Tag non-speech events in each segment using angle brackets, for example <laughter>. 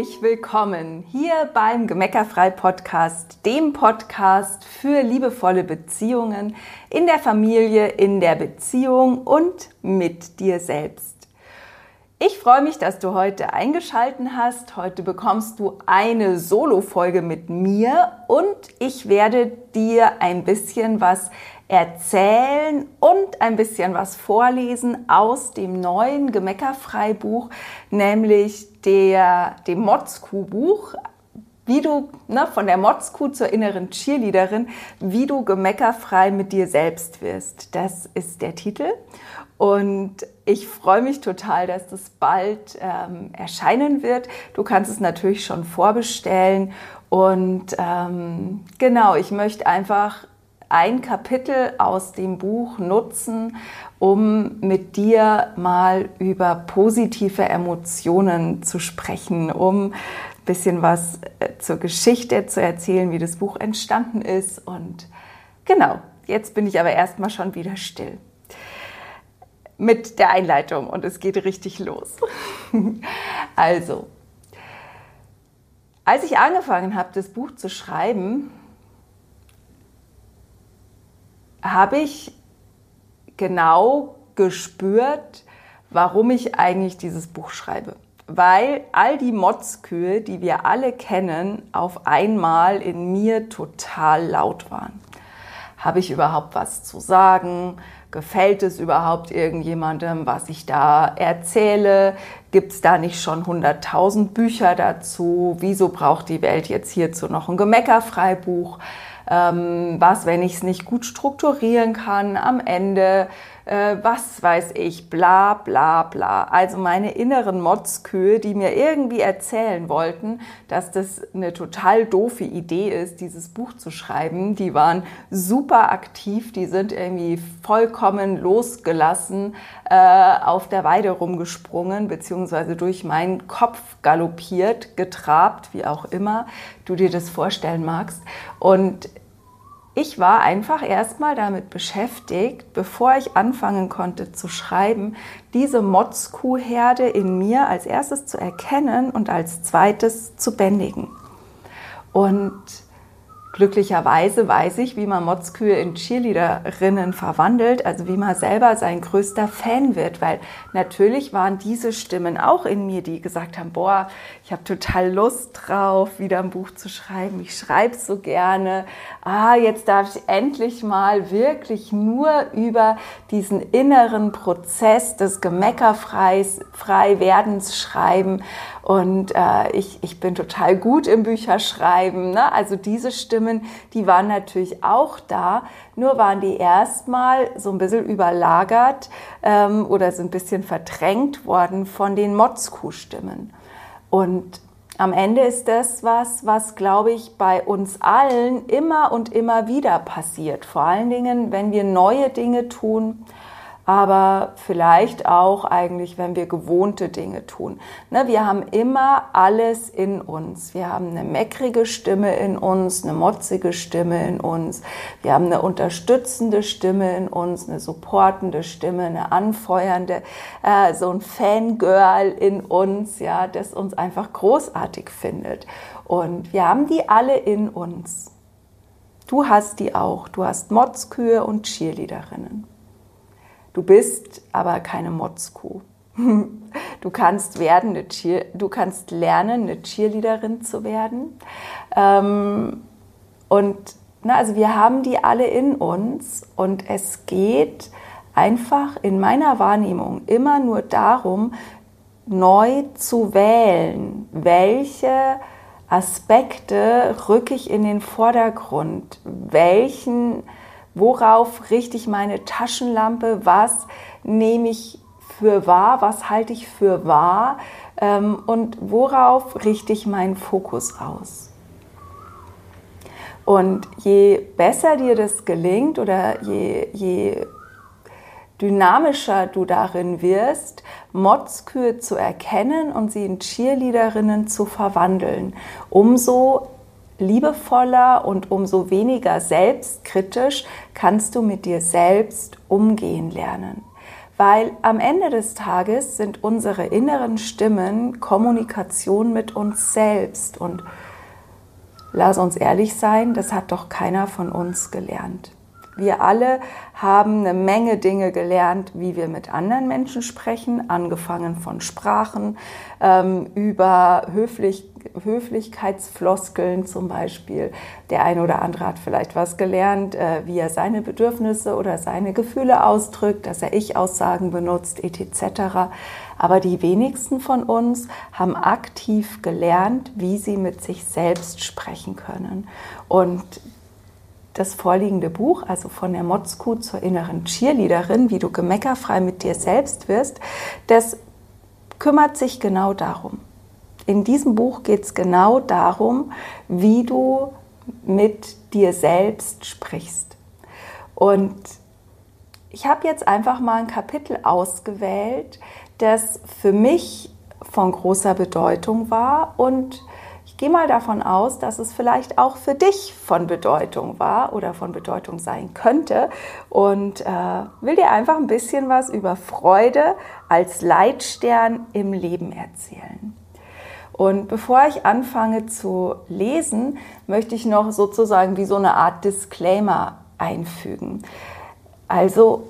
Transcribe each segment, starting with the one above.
herzlich willkommen hier beim Gemeckerfrei Podcast, dem Podcast für liebevolle Beziehungen in der Familie, in der Beziehung und mit dir selbst. Ich freue mich, dass du heute eingeschalten hast. Heute bekommst du eine Solo-Folge mit mir und ich werde dir ein bisschen was erzählen und ein bisschen was vorlesen aus dem neuen Gemeckerfrei-Buch, nämlich der, dem Motzkuh-Buch, wie du ne, von der Motzkuh zur inneren Cheerleaderin, wie du gemeckerfrei mit dir selbst wirst. Das ist der Titel. Und ich freue mich total, dass das bald ähm, erscheinen wird. Du kannst es natürlich schon vorbestellen. Und ähm, genau, ich möchte einfach ein Kapitel aus dem Buch nutzen, um mit dir mal über positive Emotionen zu sprechen, um ein bisschen was äh, zur Geschichte zu erzählen, wie das Buch entstanden ist. Und genau, jetzt bin ich aber erstmal schon wieder still mit der Einleitung und es geht richtig los. <laughs> also, als ich angefangen habe, das Buch zu schreiben, habe ich genau gespürt, warum ich eigentlich dieses Buch schreibe. Weil all die Motzkühe, die wir alle kennen, auf einmal in mir total laut waren. Habe ich überhaupt was zu sagen? Gefällt es überhaupt irgendjemandem, was ich da erzähle? Gibt es da nicht schon 100.000 Bücher dazu? Wieso braucht die Welt jetzt hierzu noch ein Gemeckerfreibuch? Ähm, was, wenn ich es nicht gut strukturieren kann, am Ende, äh, was weiß ich, bla bla bla. Also meine inneren Motzkühe, die mir irgendwie erzählen wollten, dass das eine total doofe Idee ist, dieses Buch zu schreiben, die waren super aktiv, die sind irgendwie vollkommen losgelassen äh, auf der Weide rumgesprungen, beziehungsweise durch meinen Kopf galoppiert, getrabt, wie auch immer du dir das vorstellen magst. Und ich war einfach erstmal damit beschäftigt, bevor ich anfangen konnte zu schreiben, diese Motzkuhherde in mir als erstes zu erkennen und als zweites zu bändigen. Und Glücklicherweise weiß ich, wie man Motzkühe in Cheerleaderinnen verwandelt, also wie man selber sein größter Fan wird, weil natürlich waren diese Stimmen auch in mir, die gesagt haben, boah, ich habe total Lust drauf, wieder ein Buch zu schreiben, ich schreibe so gerne, ah, jetzt darf ich endlich mal wirklich nur über diesen inneren Prozess des Gemeckerfreiwerdens schreiben und äh, ich, ich bin total gut im Bücherschreiben. Ne? Also diese Stimmen, die waren natürlich auch da, nur waren die erstmal so ein bisschen überlagert ähm, oder sind ein bisschen verdrängt worden von den Motzkuh-Stimmen. Und am Ende ist das was, was, glaube ich, bei uns allen immer und immer wieder passiert. Vor allen Dingen, wenn wir neue Dinge tun, aber vielleicht auch eigentlich, wenn wir gewohnte Dinge tun. Ne, wir haben immer alles in uns. Wir haben eine meckrige Stimme in uns, eine motzige Stimme in uns. Wir haben eine unterstützende Stimme in uns, eine supportende Stimme, eine anfeuernde, äh, so ein Fangirl in uns, ja, das uns einfach großartig findet. Und wir haben die alle in uns. Du hast die auch. Du hast Motzkühe und Cheerleaderinnen. Du bist aber keine Motzkuh. <laughs> Du kannst werden, eine Cheer, du kannst lernen, eine Cheerleaderin zu werden. Ähm, und na, also wir haben die alle in uns und es geht einfach in meiner Wahrnehmung immer nur darum, neu zu wählen, welche Aspekte rücke ich in den Vordergrund, welchen Worauf richte ich meine Taschenlampe? Was nehme ich für wahr? Was halte ich für wahr? Ähm, und worauf richte ich meinen Fokus aus? Und je besser dir das gelingt oder je, je dynamischer du darin wirst, Motzkühe zu erkennen und sie in Cheerleaderinnen zu verwandeln, umso liebevoller und umso weniger selbstkritisch kannst du mit dir selbst umgehen lernen. Weil am Ende des Tages sind unsere inneren Stimmen Kommunikation mit uns selbst. Und lass uns ehrlich sein, das hat doch keiner von uns gelernt. Wir alle haben eine Menge Dinge gelernt, wie wir mit anderen Menschen sprechen, angefangen von Sprachen, ähm, über Höflich Höflichkeitsfloskeln zum Beispiel. Der eine oder andere hat vielleicht was gelernt, äh, wie er seine Bedürfnisse oder seine Gefühle ausdrückt, dass er Ich-Aussagen benutzt, etc. Aber die wenigsten von uns haben aktiv gelernt, wie sie mit sich selbst sprechen können. Und das vorliegende Buch, also von der Motzkuh zur inneren Cheerleaderin, wie du gemeckerfrei mit dir selbst wirst, das kümmert sich genau darum. In diesem Buch geht es genau darum, wie du mit dir selbst sprichst. Und ich habe jetzt einfach mal ein Kapitel ausgewählt, das für mich von großer Bedeutung war und gehe mal davon aus, dass es vielleicht auch für dich von Bedeutung war oder von Bedeutung sein könnte und äh, will dir einfach ein bisschen was über Freude als Leitstern im Leben erzählen. Und bevor ich anfange zu lesen, möchte ich noch sozusagen wie so eine Art Disclaimer einfügen. Also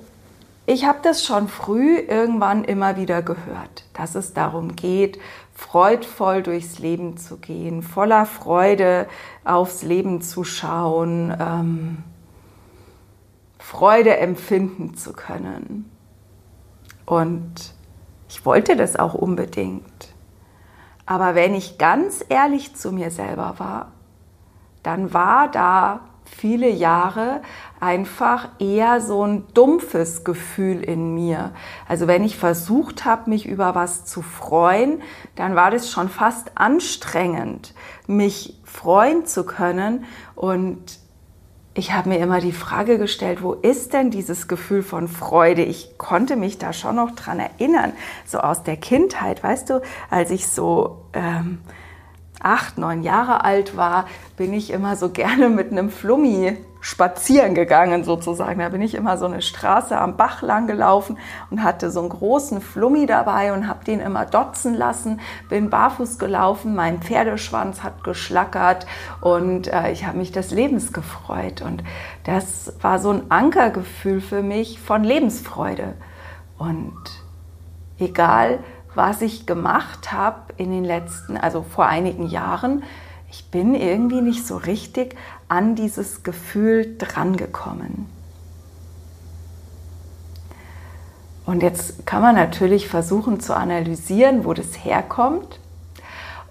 ich habe das schon früh irgendwann immer wieder gehört, dass es darum geht, freudvoll durchs Leben zu gehen, voller Freude aufs Leben zu schauen, ähm, Freude empfinden zu können. Und ich wollte das auch unbedingt. Aber wenn ich ganz ehrlich zu mir selber war, dann war da viele Jahre einfach eher so ein dumpfes Gefühl in mir. Also wenn ich versucht habe, mich über was zu freuen, dann war das schon fast anstrengend, mich freuen zu können. Und ich habe mir immer die Frage gestellt, wo ist denn dieses Gefühl von Freude? Ich konnte mich da schon noch dran erinnern, so aus der Kindheit, weißt du, als ich so... Ähm, acht, neun Jahre alt war, bin ich immer so gerne mit einem Flummi spazieren gegangen sozusagen. Da bin ich immer so eine Straße am Bach lang gelaufen und hatte so einen großen Flummi dabei und habe den immer dotzen lassen, bin barfuß gelaufen, mein Pferdeschwanz hat geschlackert und äh, ich habe mich des Lebens gefreut. Und das war so ein Ankergefühl für mich von Lebensfreude. Und egal was ich gemacht habe in den letzten, also vor einigen Jahren, ich bin irgendwie nicht so richtig an dieses Gefühl drangekommen. Und jetzt kann man natürlich versuchen zu analysieren, wo das herkommt.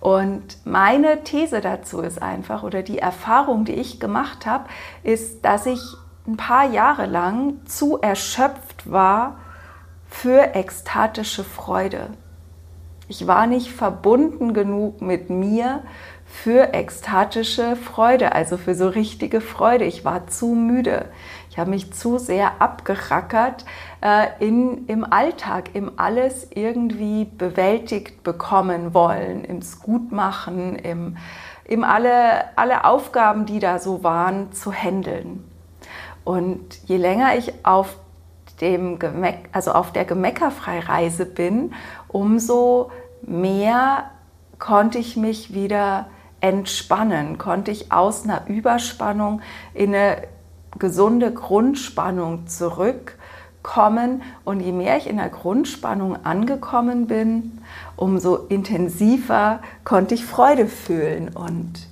Und meine These dazu ist einfach, oder die Erfahrung, die ich gemacht habe, ist, dass ich ein paar Jahre lang zu erschöpft war für ekstatische Freude. Ich war nicht verbunden genug mit mir für ekstatische Freude, also für so richtige Freude. Ich war zu müde. Ich habe mich zu sehr abgerackert äh, in, im Alltag, im alles irgendwie bewältigt bekommen wollen, im Gutmachen, im, im alle, alle Aufgaben, die da so waren, zu handeln. Und je länger ich auf dem Gemeck, also auf der Gemeckerfreireise bin, umso mehr konnte ich mich wieder entspannen, konnte ich aus einer Überspannung in eine gesunde Grundspannung zurückkommen. Und je mehr ich in der Grundspannung angekommen bin, umso intensiver konnte ich Freude fühlen. Und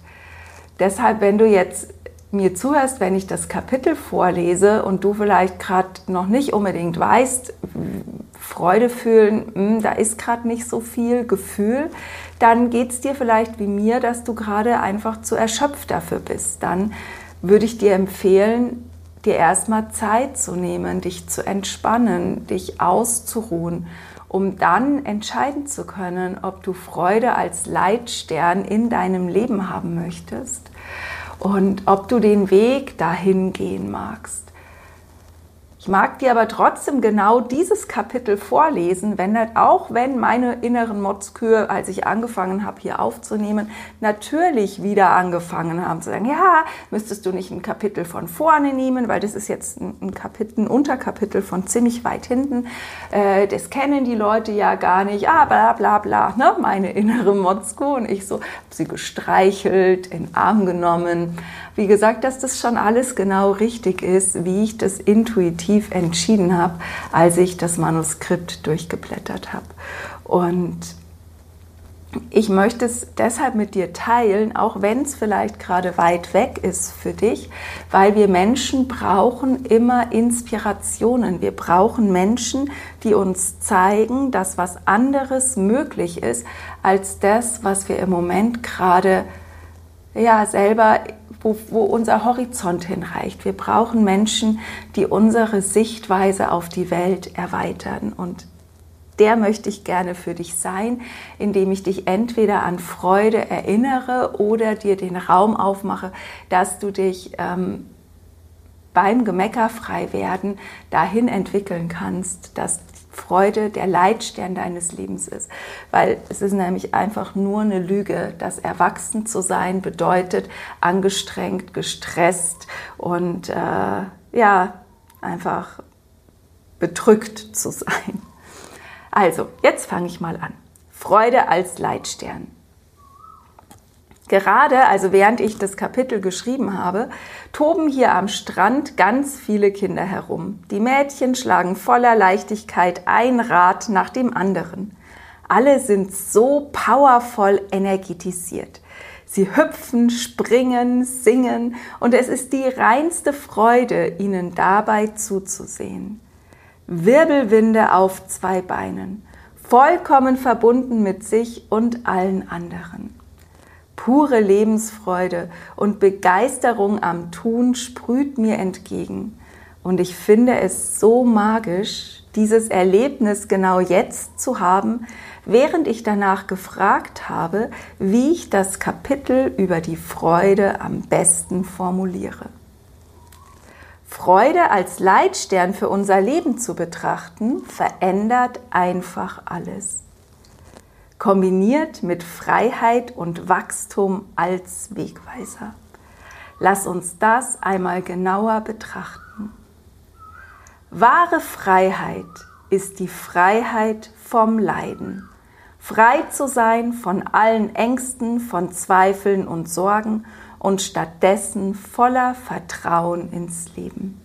deshalb, wenn du jetzt mir zuhörst, wenn ich das Kapitel vorlese und du vielleicht gerade noch nicht unbedingt weißt, Freude fühlen, hm, da ist gerade nicht so viel Gefühl, dann geht es dir vielleicht wie mir, dass du gerade einfach zu erschöpft dafür bist. Dann würde ich dir empfehlen, dir erstmal Zeit zu nehmen, dich zu entspannen, dich auszuruhen, um dann entscheiden zu können, ob du Freude als Leitstern in deinem Leben haben möchtest und ob du den Weg dahin gehen magst. Ich mag dir aber trotzdem genau dieses Kapitel vorlesen, wenn auch wenn meine inneren Motzkühe, als ich angefangen habe, hier aufzunehmen, natürlich wieder angefangen haben zu sagen, ja, müsstest du nicht ein Kapitel von vorne nehmen, weil das ist jetzt ein, Kapitel, ein Unterkapitel von ziemlich weit hinten. Äh, das kennen die Leute ja gar nicht. Ah, bla bla bla, ne? meine innere Motzkuh. Und ich so, habe sie gestreichelt, in den Arm genommen wie gesagt, dass das schon alles genau richtig ist, wie ich das intuitiv entschieden habe, als ich das Manuskript durchgeblättert habe. Und ich möchte es deshalb mit dir teilen, auch wenn es vielleicht gerade weit weg ist für dich, weil wir Menschen brauchen immer Inspirationen. Wir brauchen Menschen, die uns zeigen, dass was anderes möglich ist als das, was wir im Moment gerade ja selber wo, wo unser Horizont hinreicht. Wir brauchen Menschen, die unsere Sichtweise auf die Welt erweitern. Und der möchte ich gerne für dich sein, indem ich dich entweder an Freude erinnere oder dir den Raum aufmache, dass du dich ähm, beim Gemeckerfrei werden dahin entwickeln kannst, dass Freude der Leitstern deines Lebens ist. Weil es ist nämlich einfach nur eine Lüge, dass erwachsen zu sein bedeutet, angestrengt, gestresst und äh, ja, einfach bedrückt zu sein. Also, jetzt fange ich mal an. Freude als Leitstern. Gerade, also während ich das Kapitel geschrieben habe, toben hier am Strand ganz viele Kinder herum. Die Mädchen schlagen voller Leichtigkeit ein Rad nach dem anderen. Alle sind so powervoll energetisiert. Sie hüpfen, springen, singen und es ist die reinste Freude, ihnen dabei zuzusehen. Wirbelwinde auf zwei Beinen, vollkommen verbunden mit sich und allen anderen. Pure Lebensfreude und Begeisterung am Tun sprüht mir entgegen. Und ich finde es so magisch, dieses Erlebnis genau jetzt zu haben, während ich danach gefragt habe, wie ich das Kapitel über die Freude am besten formuliere. Freude als Leitstern für unser Leben zu betrachten, verändert einfach alles kombiniert mit Freiheit und Wachstum als Wegweiser. Lass uns das einmal genauer betrachten. Wahre Freiheit ist die Freiheit vom Leiden. Frei zu sein von allen Ängsten, von Zweifeln und Sorgen und stattdessen voller Vertrauen ins Leben.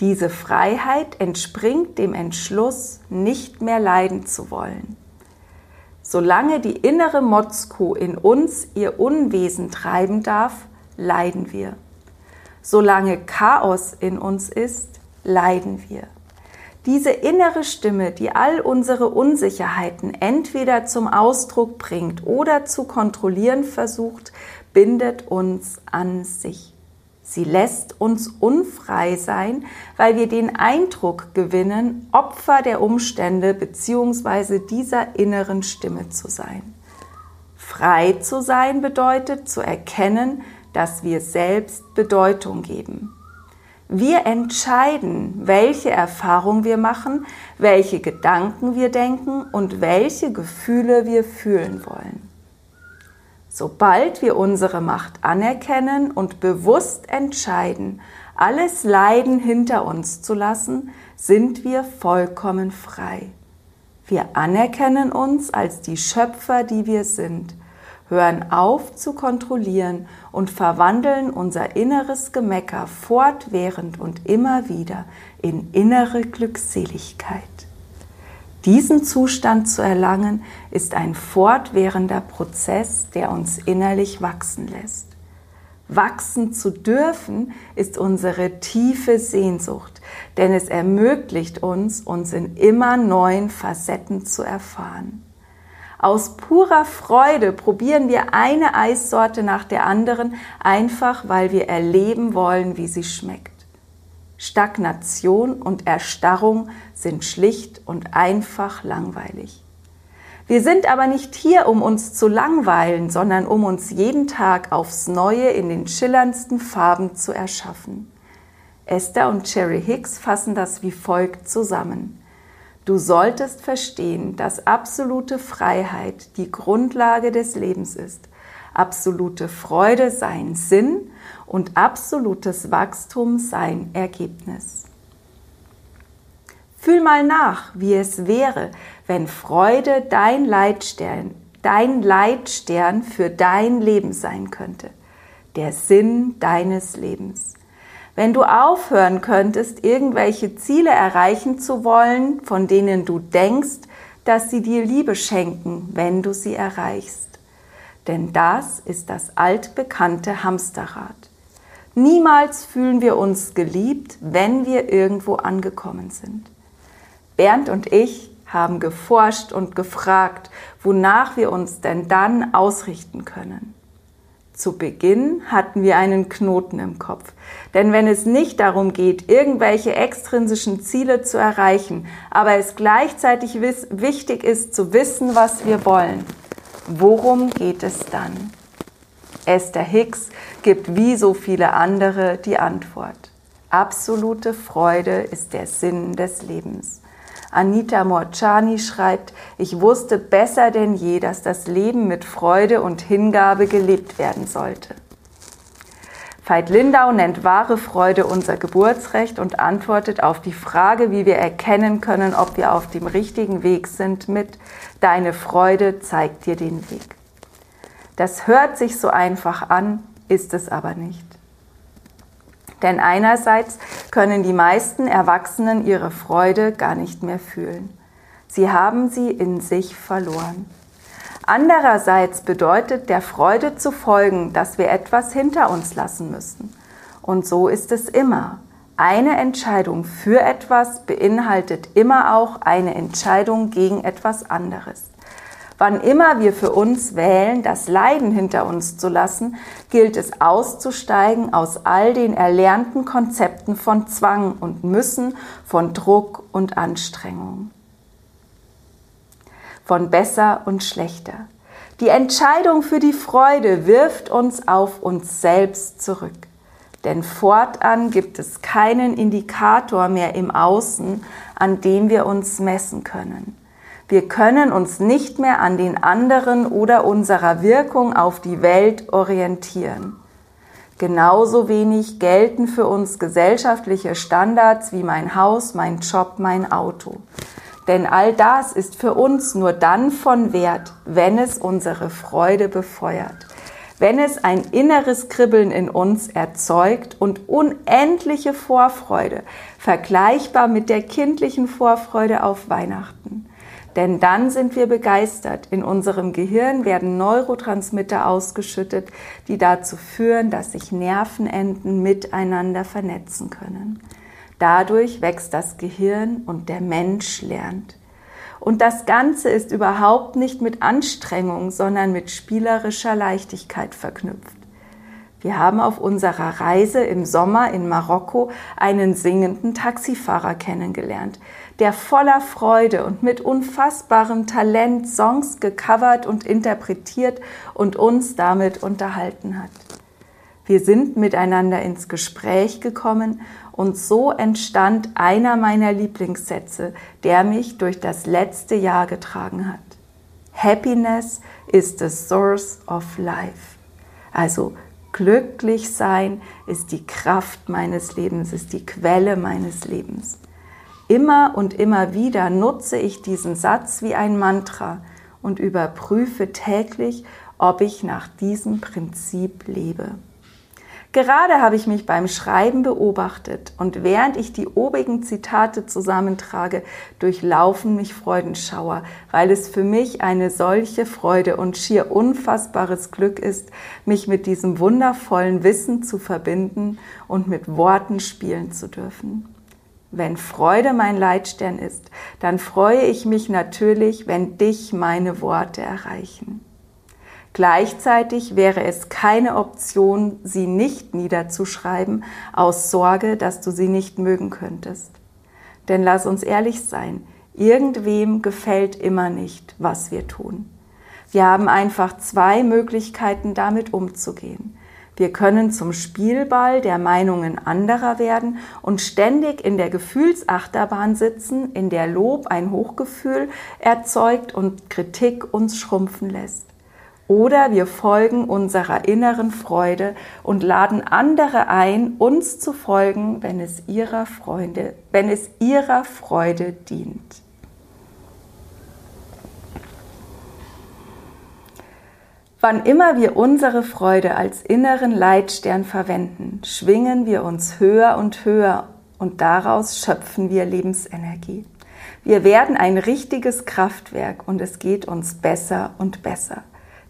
Diese Freiheit entspringt dem Entschluss, nicht mehr leiden zu wollen. Solange die innere Motzkuh in uns ihr Unwesen treiben darf, leiden wir. Solange Chaos in uns ist, leiden wir. Diese innere Stimme, die all unsere Unsicherheiten entweder zum Ausdruck bringt oder zu kontrollieren versucht, bindet uns an sich. Sie lässt uns unfrei sein, weil wir den Eindruck gewinnen, Opfer der Umstände bzw. dieser inneren Stimme zu sein. Frei zu sein bedeutet zu erkennen, dass wir selbst Bedeutung geben. Wir entscheiden, welche Erfahrung wir machen, welche Gedanken wir denken und welche Gefühle wir fühlen wollen. Sobald wir unsere Macht anerkennen und bewusst entscheiden, alles Leiden hinter uns zu lassen, sind wir vollkommen frei. Wir anerkennen uns als die Schöpfer, die wir sind, hören auf zu kontrollieren und verwandeln unser inneres Gemecker fortwährend und immer wieder in innere Glückseligkeit. Diesen Zustand zu erlangen, ist ein fortwährender Prozess, der uns innerlich wachsen lässt. Wachsen zu dürfen ist unsere tiefe Sehnsucht, denn es ermöglicht uns, uns in immer neuen Facetten zu erfahren. Aus purer Freude probieren wir eine Eissorte nach der anderen, einfach weil wir erleben wollen, wie sie schmeckt. Stagnation und Erstarrung sind schlicht und einfach langweilig. Wir sind aber nicht hier, um uns zu langweilen, sondern um uns jeden Tag aufs Neue in den schillerndsten Farben zu erschaffen. Esther und Cherry Hicks fassen das wie folgt zusammen. Du solltest verstehen, dass absolute Freiheit die Grundlage des Lebens ist, absolute Freude sein Sinn und absolutes Wachstum sein Ergebnis. Fühl mal nach, wie es wäre, wenn Freude dein Leitstern, dein Leitstern für dein Leben sein könnte, der Sinn deines Lebens. Wenn du aufhören könntest, irgendwelche Ziele erreichen zu wollen, von denen du denkst, dass sie dir Liebe schenken, wenn du sie erreichst. Denn das ist das altbekannte Hamsterrad. Niemals fühlen wir uns geliebt, wenn wir irgendwo angekommen sind. Bernd und ich haben geforscht und gefragt, wonach wir uns denn dann ausrichten können. Zu Beginn hatten wir einen Knoten im Kopf. Denn wenn es nicht darum geht, irgendwelche extrinsischen Ziele zu erreichen, aber es gleichzeitig wichtig ist zu wissen, was wir wollen, worum geht es dann? Esther Hicks gibt wie so viele andere die Antwort. Absolute Freude ist der Sinn des Lebens. Anita Morciani schreibt, ich wusste besser denn je, dass das Leben mit Freude und Hingabe gelebt werden sollte. Veit Lindau nennt wahre Freude unser Geburtsrecht und antwortet auf die Frage, wie wir erkennen können, ob wir auf dem richtigen Weg sind, mit Deine Freude zeigt dir den Weg. Das hört sich so einfach an, ist es aber nicht. Denn einerseits können die meisten Erwachsenen ihre Freude gar nicht mehr fühlen. Sie haben sie in sich verloren. Andererseits bedeutet der Freude zu folgen, dass wir etwas hinter uns lassen müssen. Und so ist es immer. Eine Entscheidung für etwas beinhaltet immer auch eine Entscheidung gegen etwas anderes. Wann immer wir für uns wählen, das Leiden hinter uns zu lassen, gilt es auszusteigen aus all den erlernten Konzepten von Zwang und Müssen, von Druck und Anstrengung, von besser und schlechter. Die Entscheidung für die Freude wirft uns auf uns selbst zurück. Denn fortan gibt es keinen Indikator mehr im Außen, an dem wir uns messen können. Wir können uns nicht mehr an den anderen oder unserer Wirkung auf die Welt orientieren. Genauso wenig gelten für uns gesellschaftliche Standards wie mein Haus, mein Job, mein Auto. Denn all das ist für uns nur dann von Wert, wenn es unsere Freude befeuert, wenn es ein inneres Kribbeln in uns erzeugt und unendliche Vorfreude, vergleichbar mit der kindlichen Vorfreude auf Weihnachten. Denn dann sind wir begeistert. In unserem Gehirn werden Neurotransmitter ausgeschüttet, die dazu führen, dass sich Nervenenden miteinander vernetzen können. Dadurch wächst das Gehirn und der Mensch lernt. Und das Ganze ist überhaupt nicht mit Anstrengung, sondern mit spielerischer Leichtigkeit verknüpft. Wir haben auf unserer Reise im Sommer in Marokko einen singenden Taxifahrer kennengelernt, der voller Freude und mit unfassbarem Talent Songs gecovert und interpretiert und uns damit unterhalten hat. Wir sind miteinander ins Gespräch gekommen und so entstand einer meiner Lieblingssätze, der mich durch das letzte Jahr getragen hat. Happiness is the source of life. Also Glücklich sein ist die Kraft meines Lebens, ist die Quelle meines Lebens. Immer und immer wieder nutze ich diesen Satz wie ein Mantra und überprüfe täglich, ob ich nach diesem Prinzip lebe. Gerade habe ich mich beim Schreiben beobachtet und während ich die obigen Zitate zusammentrage, durchlaufen mich Freudenschauer, weil es für mich eine solche Freude und schier unfassbares Glück ist, mich mit diesem wundervollen Wissen zu verbinden und mit Worten spielen zu dürfen. Wenn Freude mein Leitstern ist, dann freue ich mich natürlich, wenn dich meine Worte erreichen. Gleichzeitig wäre es keine Option, sie nicht niederzuschreiben, aus Sorge, dass du sie nicht mögen könntest. Denn lass uns ehrlich sein, irgendwem gefällt immer nicht, was wir tun. Wir haben einfach zwei Möglichkeiten, damit umzugehen. Wir können zum Spielball der Meinungen anderer werden und ständig in der Gefühlsachterbahn sitzen, in der Lob ein Hochgefühl erzeugt und Kritik uns schrumpfen lässt. Oder wir folgen unserer inneren Freude und laden andere ein, uns zu folgen, wenn es ihrer Freunde, wenn es ihrer Freude dient. Wann immer wir unsere Freude als inneren Leitstern verwenden, schwingen wir uns höher und höher und daraus schöpfen wir Lebensenergie. Wir werden ein richtiges Kraftwerk und es geht uns besser und besser.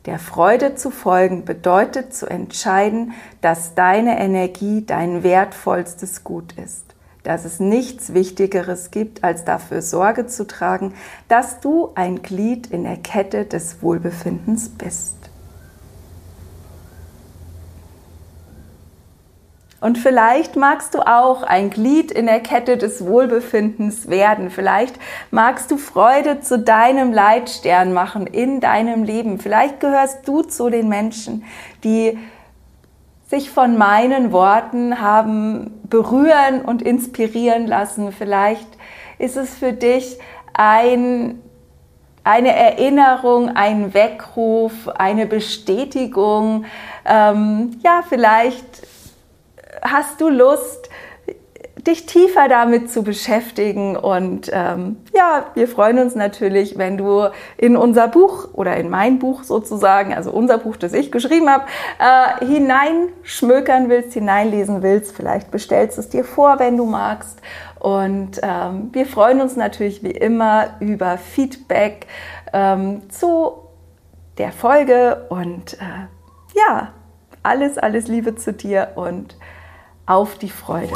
Der Freude zu folgen bedeutet zu entscheiden, dass deine Energie dein wertvollstes Gut ist, dass es nichts Wichtigeres gibt, als dafür Sorge zu tragen, dass du ein Glied in der Kette des Wohlbefindens bist. Und vielleicht magst du auch ein Glied in der Kette des Wohlbefindens werden. Vielleicht magst du Freude zu deinem Leitstern machen in deinem Leben. Vielleicht gehörst du zu den Menschen, die sich von meinen Worten haben berühren und inspirieren lassen. Vielleicht ist es für dich ein eine Erinnerung, ein Weckruf, eine Bestätigung. Ähm, ja, vielleicht hast du Lust, dich tiefer damit zu beschäftigen. Und ähm, ja, wir freuen uns natürlich, wenn du in unser Buch oder in mein Buch sozusagen, also unser Buch, das ich geschrieben habe, äh, hineinschmökern willst, hineinlesen willst. Vielleicht bestellst du es dir vor, wenn du magst. Und ähm, wir freuen uns natürlich wie immer über Feedback ähm, zu der Folge. Und äh, ja, alles, alles Liebe zu dir und auf die Freude.